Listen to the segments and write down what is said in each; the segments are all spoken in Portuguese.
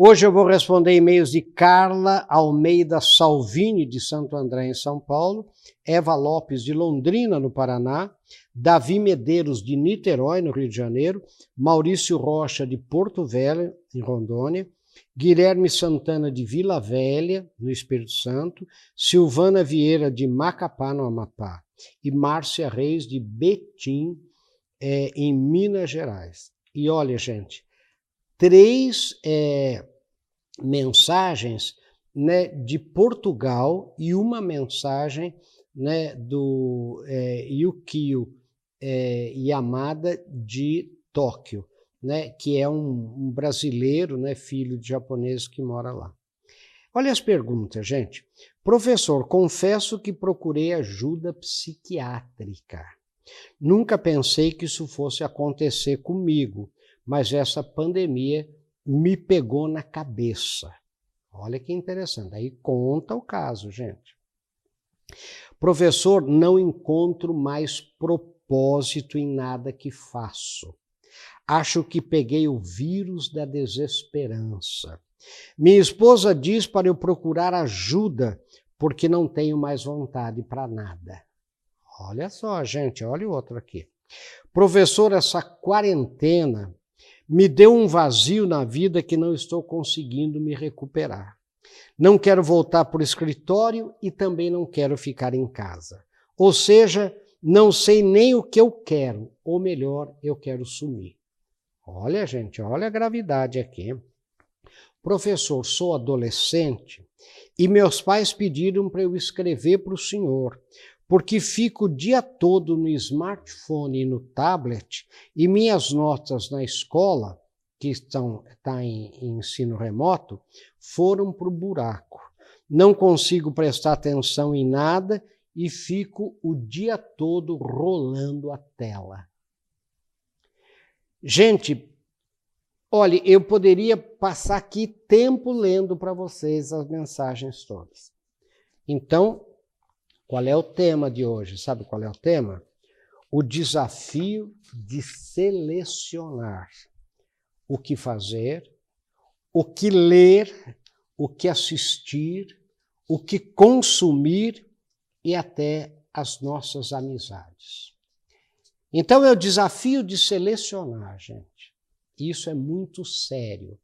Hoje eu vou responder e-mails de Carla Almeida Salvini, de Santo André, em São Paulo, Eva Lopes, de Londrina, no Paraná, Davi Medeiros, de Niterói, no Rio de Janeiro, Maurício Rocha, de Porto Velho, em Rondônia, Guilherme Santana, de Vila Velha, no Espírito Santo, Silvana Vieira, de Macapá, no Amapá, e Márcia Reis, de Betim, é, em Minas Gerais. E olha, gente, três é, mensagens né, de Portugal e uma mensagem né, do é, Yukio é, Yamada de Tóquio, né, que é um, um brasileiro, né, filho de japonês que mora lá. Olha as perguntas, gente. Professor, confesso que procurei ajuda psiquiátrica. Nunca pensei que isso fosse acontecer comigo, mas essa pandemia me pegou na cabeça. Olha que interessante. Aí conta o caso, gente. Professor, não encontro mais propósito em nada que faço. Acho que peguei o vírus da desesperança. Minha esposa diz para eu procurar ajuda porque não tenho mais vontade para nada. Olha só, gente, olha o outro aqui. Professor, essa quarentena me deu um vazio na vida que não estou conseguindo me recuperar. Não quero voltar para o escritório e também não quero ficar em casa. Ou seja, não sei nem o que eu quero, ou melhor, eu quero sumir. Olha, gente, olha a gravidade aqui. Professor, sou adolescente e meus pais pediram para eu escrever para o senhor, porque fico o dia todo no smartphone e no tablet e minhas notas na escola, que estão tá em, em ensino remoto, foram para o buraco. Não consigo prestar atenção em nada e fico o dia todo rolando a tela. Gente, olhe, eu poderia passar aqui tempo lendo para vocês as mensagens todas. Então, qual é o tema de hoje? Sabe qual é o tema? O desafio de selecionar o que fazer, o que ler, o que assistir, o que consumir e até as nossas amizades. Então é o desafio de selecionar, gente. Isso é muito sério.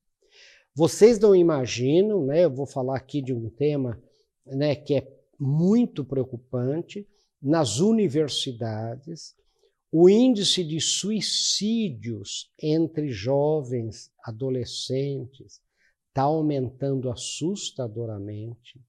Vocês não imaginam, né? Eu vou falar aqui de um tema, né, que é muito preocupante nas universidades, o índice de suicídios entre jovens, adolescentes, está aumentando assustadoramente.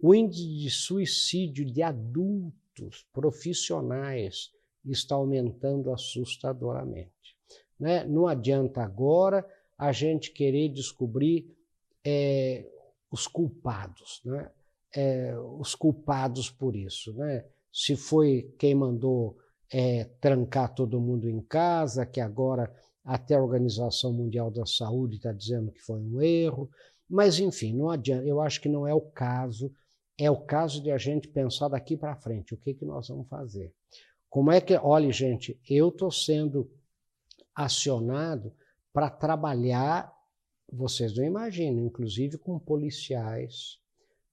O índice de suicídio de adultos, profissionais, está aumentando assustadoramente. Né? Não adianta agora a gente querer descobrir é, os culpados. Né? É, os culpados por isso, né? Se foi quem mandou é, trancar todo mundo em casa, que agora até a Organização Mundial da Saúde está dizendo que foi um erro, mas enfim, não adianta. Eu acho que não é o caso. É o caso de a gente pensar daqui para frente, o que, que nós vamos fazer. Como é que, olha, gente, eu estou sendo acionado para trabalhar, vocês não imaginam, inclusive com policiais,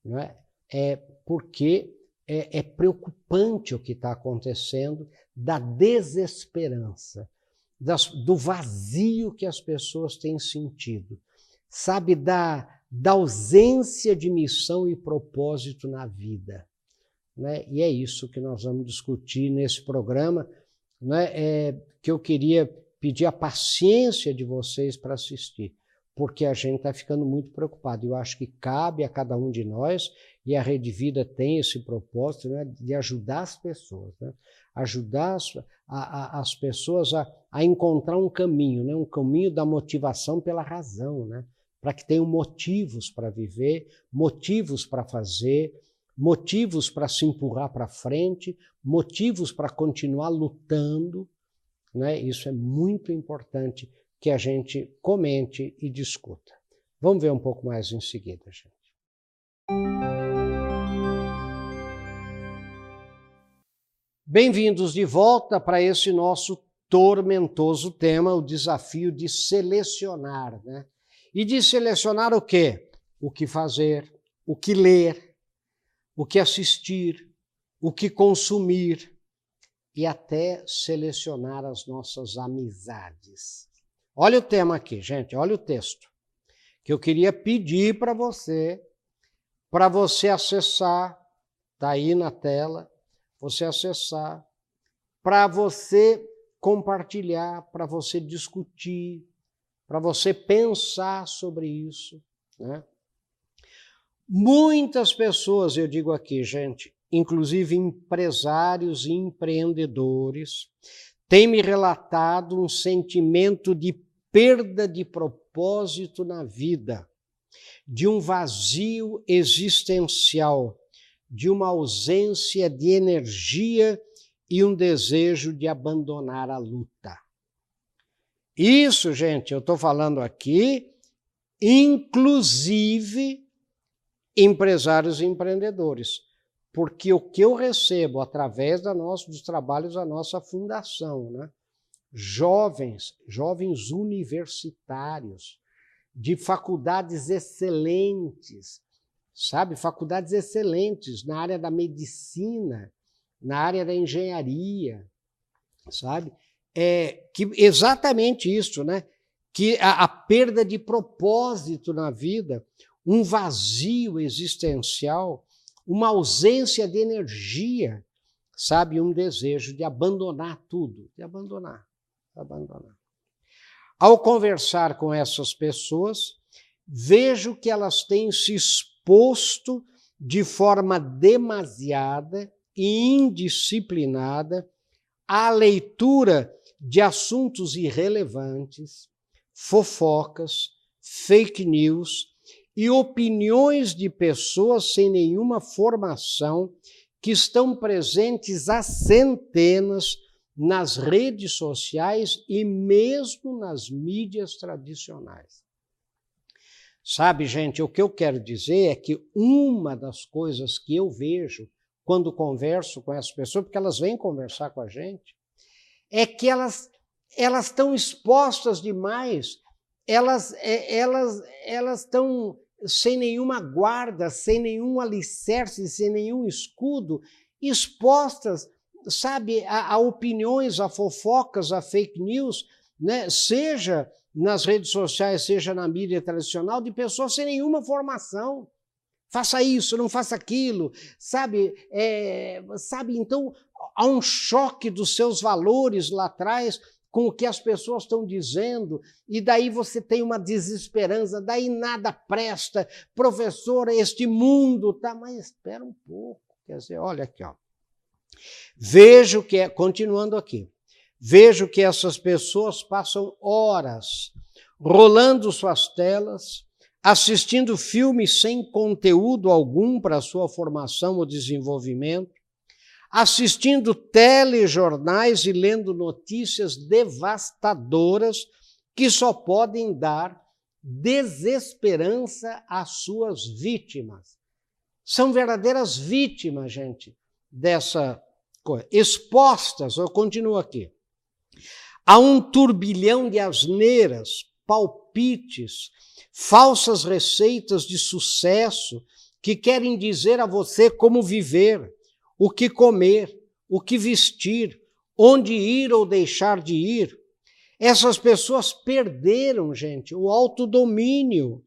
não é? É porque é, é preocupante o que está acontecendo da desesperança, das, do vazio que as pessoas têm sentido, sabe, da, da ausência de missão e propósito na vida. Né? E é isso que nós vamos discutir nesse programa, né? é, que eu queria pedir a paciência de vocês para assistir, porque a gente está ficando muito preocupado. Eu acho que cabe a cada um de nós e a Rede Vida tem esse propósito né, de ajudar as pessoas, né? ajudar as, a, a, as pessoas a, a, encontrar um caminho, né? um caminho da motivação pela razão, né? para que tenham motivos para viver, motivos para fazer, motivos para se empurrar para frente, motivos para continuar lutando. Né? Isso é muito importante que a gente comente e discuta. Vamos ver um pouco mais em seguida, gente. Bem-vindos de volta para esse nosso tormentoso tema, o desafio de selecionar, né? e de selecionar o quê? O que fazer, o que ler, o que assistir, o que consumir e até selecionar as nossas amizades. Olha o tema aqui, gente, olha o texto. Que eu queria pedir para você, para você acessar, está aí na tela, você acessar, para você compartilhar, para você discutir, para você pensar sobre isso. Né? Muitas pessoas, eu digo aqui, gente, inclusive empresários e empreendedores, têm me relatado um sentimento de perda de propósito na vida, de um vazio existencial, de uma ausência de energia e um desejo de abandonar a luta. Isso, gente, eu estou falando aqui, inclusive empresários e empreendedores porque o que eu recebo através da nossa, dos trabalhos da nossa fundação, né? Jovens, jovens universitários, de faculdades excelentes, sabe? Faculdades excelentes na área da medicina, na área da engenharia, sabe? É, que exatamente isso, né? Que a, a perda de propósito na vida, um vazio existencial uma ausência de energia, sabe? Um desejo de abandonar tudo, de abandonar, abandonar. Ao conversar com essas pessoas, vejo que elas têm se exposto de forma demasiada e indisciplinada à leitura de assuntos irrelevantes, fofocas, fake news e opiniões de pessoas sem nenhuma formação que estão presentes há centenas nas redes sociais e mesmo nas mídias tradicionais. Sabe, gente, o que eu quero dizer é que uma das coisas que eu vejo quando converso com essas pessoas, porque elas vêm conversar com a gente, é que elas elas estão expostas demais, elas é, elas elas estão sem nenhuma guarda, sem nenhum alicerce, sem nenhum escudo, expostas, sabe, a, a opiniões, a fofocas, a fake news, né? seja nas redes sociais, seja na mídia tradicional, de pessoas sem nenhuma formação. Faça isso, não faça aquilo, sabe? É, sabe, então há um choque dos seus valores lá atrás com o que as pessoas estão dizendo, e daí você tem uma desesperança, daí nada presta, professora, este mundo tá, mas espera um pouco, quer dizer, olha aqui, ó. Vejo que, é, continuando aqui, vejo que essas pessoas passam horas rolando suas telas, assistindo filmes sem conteúdo algum para sua formação ou desenvolvimento, assistindo telejornais e lendo notícias devastadoras que só podem dar desesperança às suas vítimas. São verdadeiras vítimas, gente, dessa coisa. Expostas, eu continuo aqui, a um turbilhão de asneiras, palpites, falsas receitas de sucesso que querem dizer a você como viver o que comer, o que vestir, onde ir ou deixar de ir. Essas pessoas perderam, gente, o autodomínio.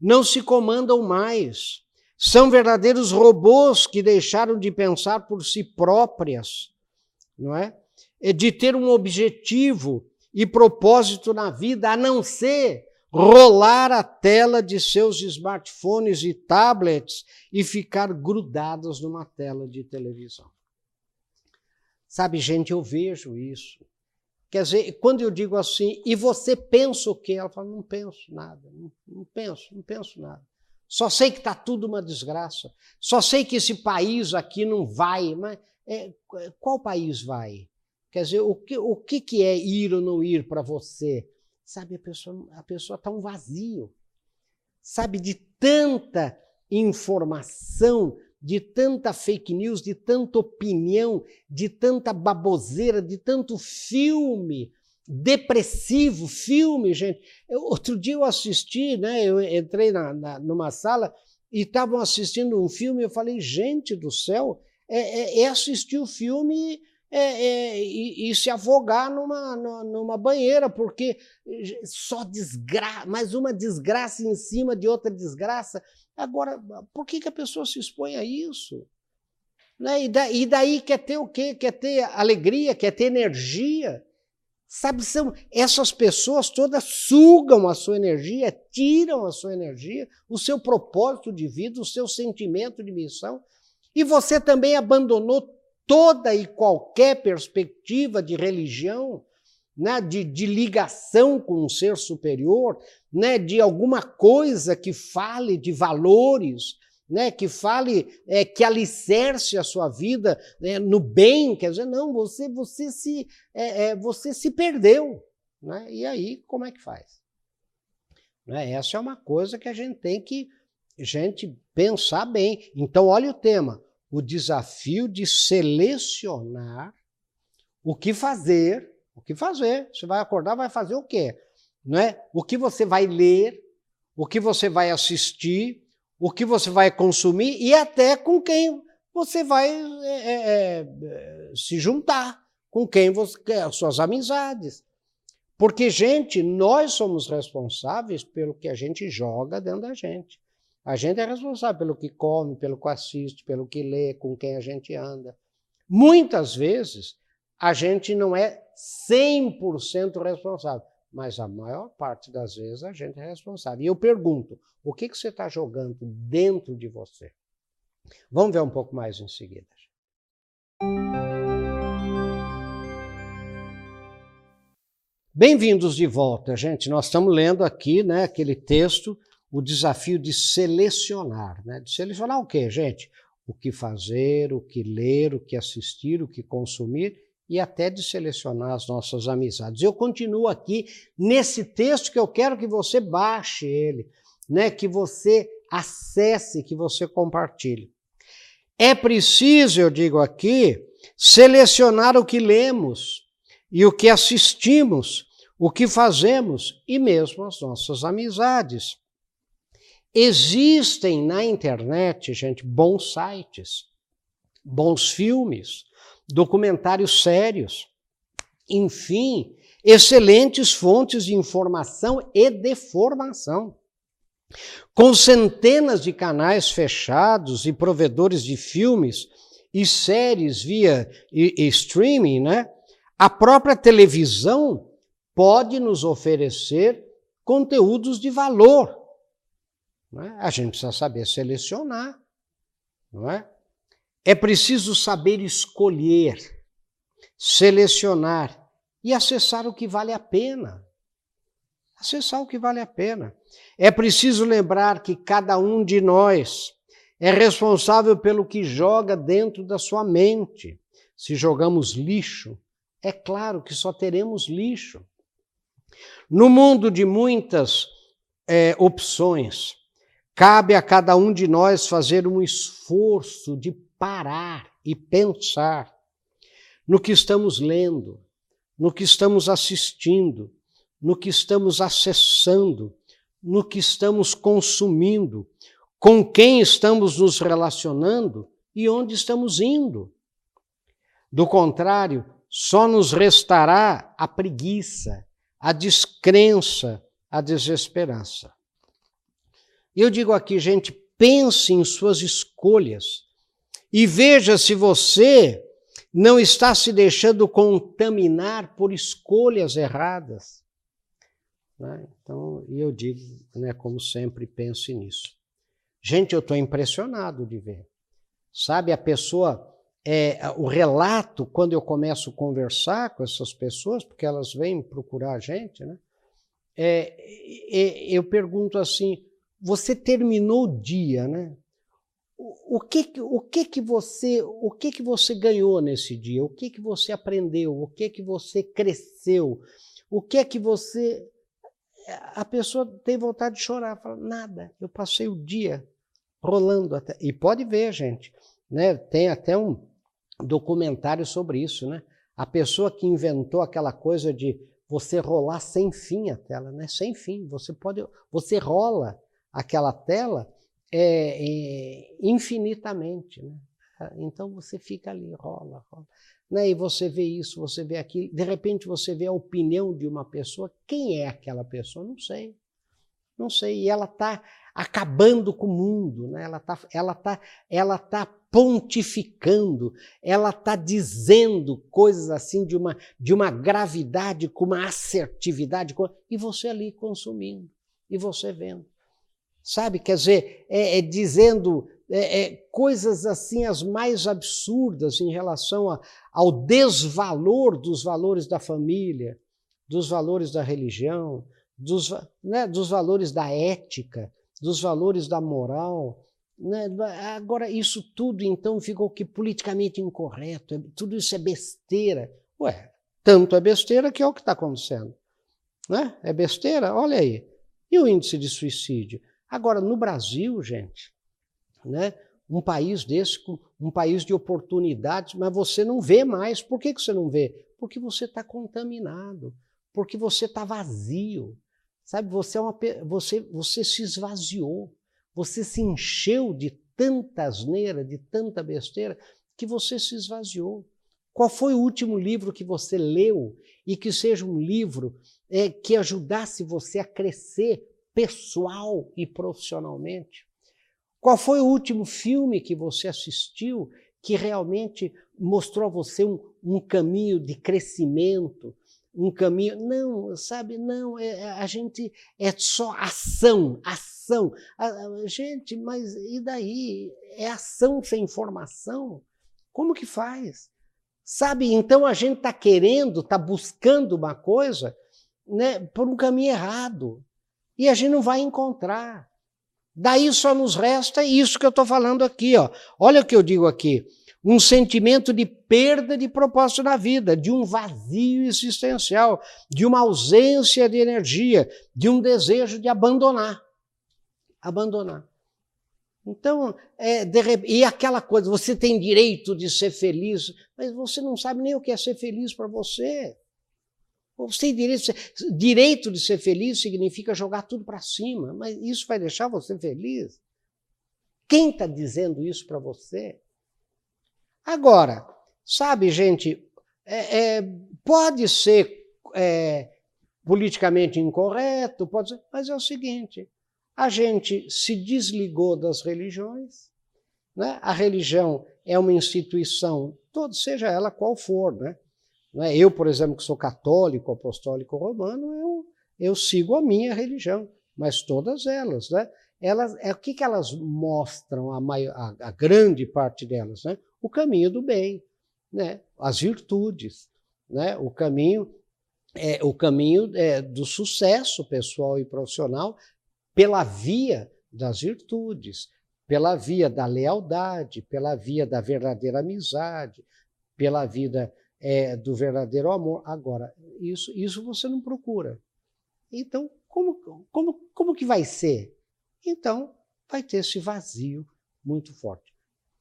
Não se comandam mais. São verdadeiros robôs que deixaram de pensar por si próprias, não é? é de ter um objetivo e propósito na vida, a não ser rolar a tela de seus smartphones e tablets e ficar grudados numa tela de televisão. Sabe, gente, eu vejo isso. Quer dizer, quando eu digo assim, e você pensa o quê? Ela fala, não penso nada, não, não penso, não penso nada. Só sei que está tudo uma desgraça. Só sei que esse país aqui não vai. Mas é, qual país vai? Quer dizer, o que, o que, que é ir ou não ir para você? Sabe, a pessoa a pessoa está um vazio. Sabe, de tanta informação, de tanta fake news, de tanta opinião, de tanta baboseira, de tanto filme depressivo, filme, gente. Eu, outro dia eu assisti, né? Eu entrei na, na numa sala e estavam assistindo um filme. Eu falei, gente do céu, é, é, é assistir o filme é, é, e, e, se afogar numa, numa banheira, porque só desgraça, mais uma desgraça em cima de outra desgraça. Agora, por que, que a pessoa se expõe a isso? Né? E, da, e daí quer ter o quê? Quer ter alegria, quer ter energia. Sabe, são essas pessoas todas sugam a sua energia, tiram a sua energia, o seu propósito de vida, o seu sentimento de missão. E você também abandonou toda e qualquer perspectiva de religião, né, de, de ligação com um ser superior, né, de alguma coisa que fale de valores, né, que fale, é, que alicerce a sua vida né, no bem, quer dizer, não, você, você, se, é, é, você se perdeu. Né? E aí, como é que faz? Né? Essa é uma coisa que a gente tem que gente pensar bem. Então, olha o tema: o desafio de selecionar o que fazer. O que fazer? Você vai acordar, vai fazer o quê? Não é? O que você vai ler, o que você vai assistir, o que você vai consumir e até com quem você vai é, é, é, se juntar, com quem você quer, suas amizades. Porque, gente, nós somos responsáveis pelo que a gente joga dentro da gente. A gente é responsável pelo que come, pelo que assiste, pelo que lê, com quem a gente anda. Muitas vezes, a gente não é 100% responsável mas a maior parte das vezes a gente é responsável. E eu pergunto: o que, que você está jogando dentro de você? Vamos ver um pouco mais em seguida. Bem-vindos de volta, gente. Nós estamos lendo aqui, né, aquele texto, o desafio de selecionar, né? De selecionar o quê, gente? O que fazer, o que ler, o que assistir, o que consumir e até de selecionar as nossas amizades. Eu continuo aqui nesse texto que eu quero que você baixe ele, né, que você acesse, que você compartilhe. É preciso, eu digo aqui, selecionar o que lemos e o que assistimos, o que fazemos e mesmo as nossas amizades. Existem na internet, gente, bons sites, bons filmes, documentários sérios, enfim, excelentes fontes de informação e de formação. Com centenas de canais fechados e provedores de filmes e séries via e, e streaming, né? A própria televisão pode nos oferecer conteúdos de valor. É? A gente precisa saber selecionar, não é? É preciso saber escolher, selecionar e acessar o que vale a pena. Acessar o que vale a pena. É preciso lembrar que cada um de nós é responsável pelo que joga dentro da sua mente. Se jogamos lixo, é claro que só teremos lixo. No mundo de muitas é, opções, cabe a cada um de nós fazer um esforço de parar e pensar no que estamos lendo, no que estamos assistindo, no que estamos acessando, no que estamos consumindo, com quem estamos nos relacionando e onde estamos indo. Do contrário, só nos restará a preguiça, a descrença, a desesperança. Eu digo aqui, gente, pense em suas escolhas e veja se você não está se deixando contaminar por escolhas erradas. Né? Então, eu digo, né, como sempre, pense nisso. Gente, eu estou impressionado de ver. Sabe, a pessoa, é, o relato, quando eu começo a conversar com essas pessoas, porque elas vêm procurar a gente, né? É, é, eu pergunto assim: você terminou o dia, né? O que, o que que você o que que você ganhou nesse dia? O que que você aprendeu? O que que você cresceu? O que que você a pessoa tem vontade de chorar, fala nada. Eu passei o dia rolando até e pode ver, gente, né? Tem até um documentário sobre isso, né? A pessoa que inventou aquela coisa de você rolar sem fim a tela, né? Sem fim. Você pode, você rola aquela tela é, é, infinitamente, né? Então você fica ali, rola, rola. Né? E você vê isso, você vê aquilo. De repente você vê a opinião de uma pessoa. Quem é aquela pessoa? Não sei. Não sei. E ela está acabando com o mundo, né? ela está ela tá, ela tá pontificando, ela está dizendo coisas assim de uma, de uma gravidade, com uma assertividade, e você ali consumindo, e você vendo. Sabe, quer dizer, é, é dizendo é, é, coisas assim as mais absurdas em relação a, ao desvalor dos valores da família, dos valores da religião, dos, né, dos valores da ética, dos valores da moral. Né? Agora, isso tudo então ficou que politicamente incorreto, é, tudo isso é besteira. Ué, tanto é besteira que é o que está acontecendo. Né? É besteira? Olha aí. E o índice de suicídio? Agora, no Brasil, gente, né, um país desse, um país de oportunidades, mas você não vê mais. Por que, que você não vê? Porque você está contaminado, porque você está vazio. Sabe, você, é uma, você, você se esvaziou, você se encheu de tanta asneira, de tanta besteira, que você se esvaziou. Qual foi o último livro que você leu e que seja um livro é, que ajudasse você a crescer pessoal e profissionalmente? Qual foi o último filme que você assistiu que realmente mostrou a você um, um caminho de crescimento, um caminho. Não, sabe, não, é, é, a gente é só ação, ação. A, a, gente, mas e daí? É ação sem informação? Como que faz? Sabe, então a gente está querendo, está buscando uma coisa né, por um caminho errado e a gente não vai encontrar. Daí só nos resta isso que eu estou falando aqui. Ó. Olha o que eu digo aqui: um sentimento de perda de propósito na vida, de um vazio existencial, de uma ausência de energia, de um desejo de abandonar. Abandonar. Então, é, de, e aquela coisa, você tem direito de ser feliz, mas você não sabe nem o que é ser feliz para você. Você tem direito de, ser, direito de ser feliz significa jogar tudo para cima, mas isso vai deixar você feliz? Quem está dizendo isso para você? Agora, sabe, gente, é, é, pode ser é, politicamente incorreto, pode ser, mas é o seguinte: a gente se desligou das religiões, né? a religião é uma instituição, todo, seja ela qual for, né? É? Eu, por exemplo, que sou católico, apostólico romano, eu, eu sigo a minha religião, mas todas elas, né? Elas, é, o que, que elas mostram, a, maior, a, a grande parte delas? Né? O caminho do bem, né? as virtudes, né? o caminho, é, o caminho é, do sucesso pessoal e profissional pela via das virtudes, pela via da lealdade, pela via da verdadeira amizade, pela vida é, do verdadeiro amor. Agora, isso, isso você não procura. Então, como, como, como que vai ser? Então, vai ter esse vazio muito forte.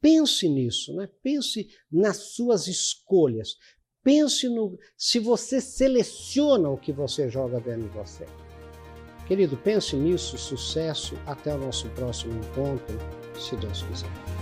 Pense nisso, né? pense nas suas escolhas. Pense no se você seleciona o que você joga dentro de você. Querido, pense nisso, sucesso, até o nosso próximo encontro, se Deus quiser.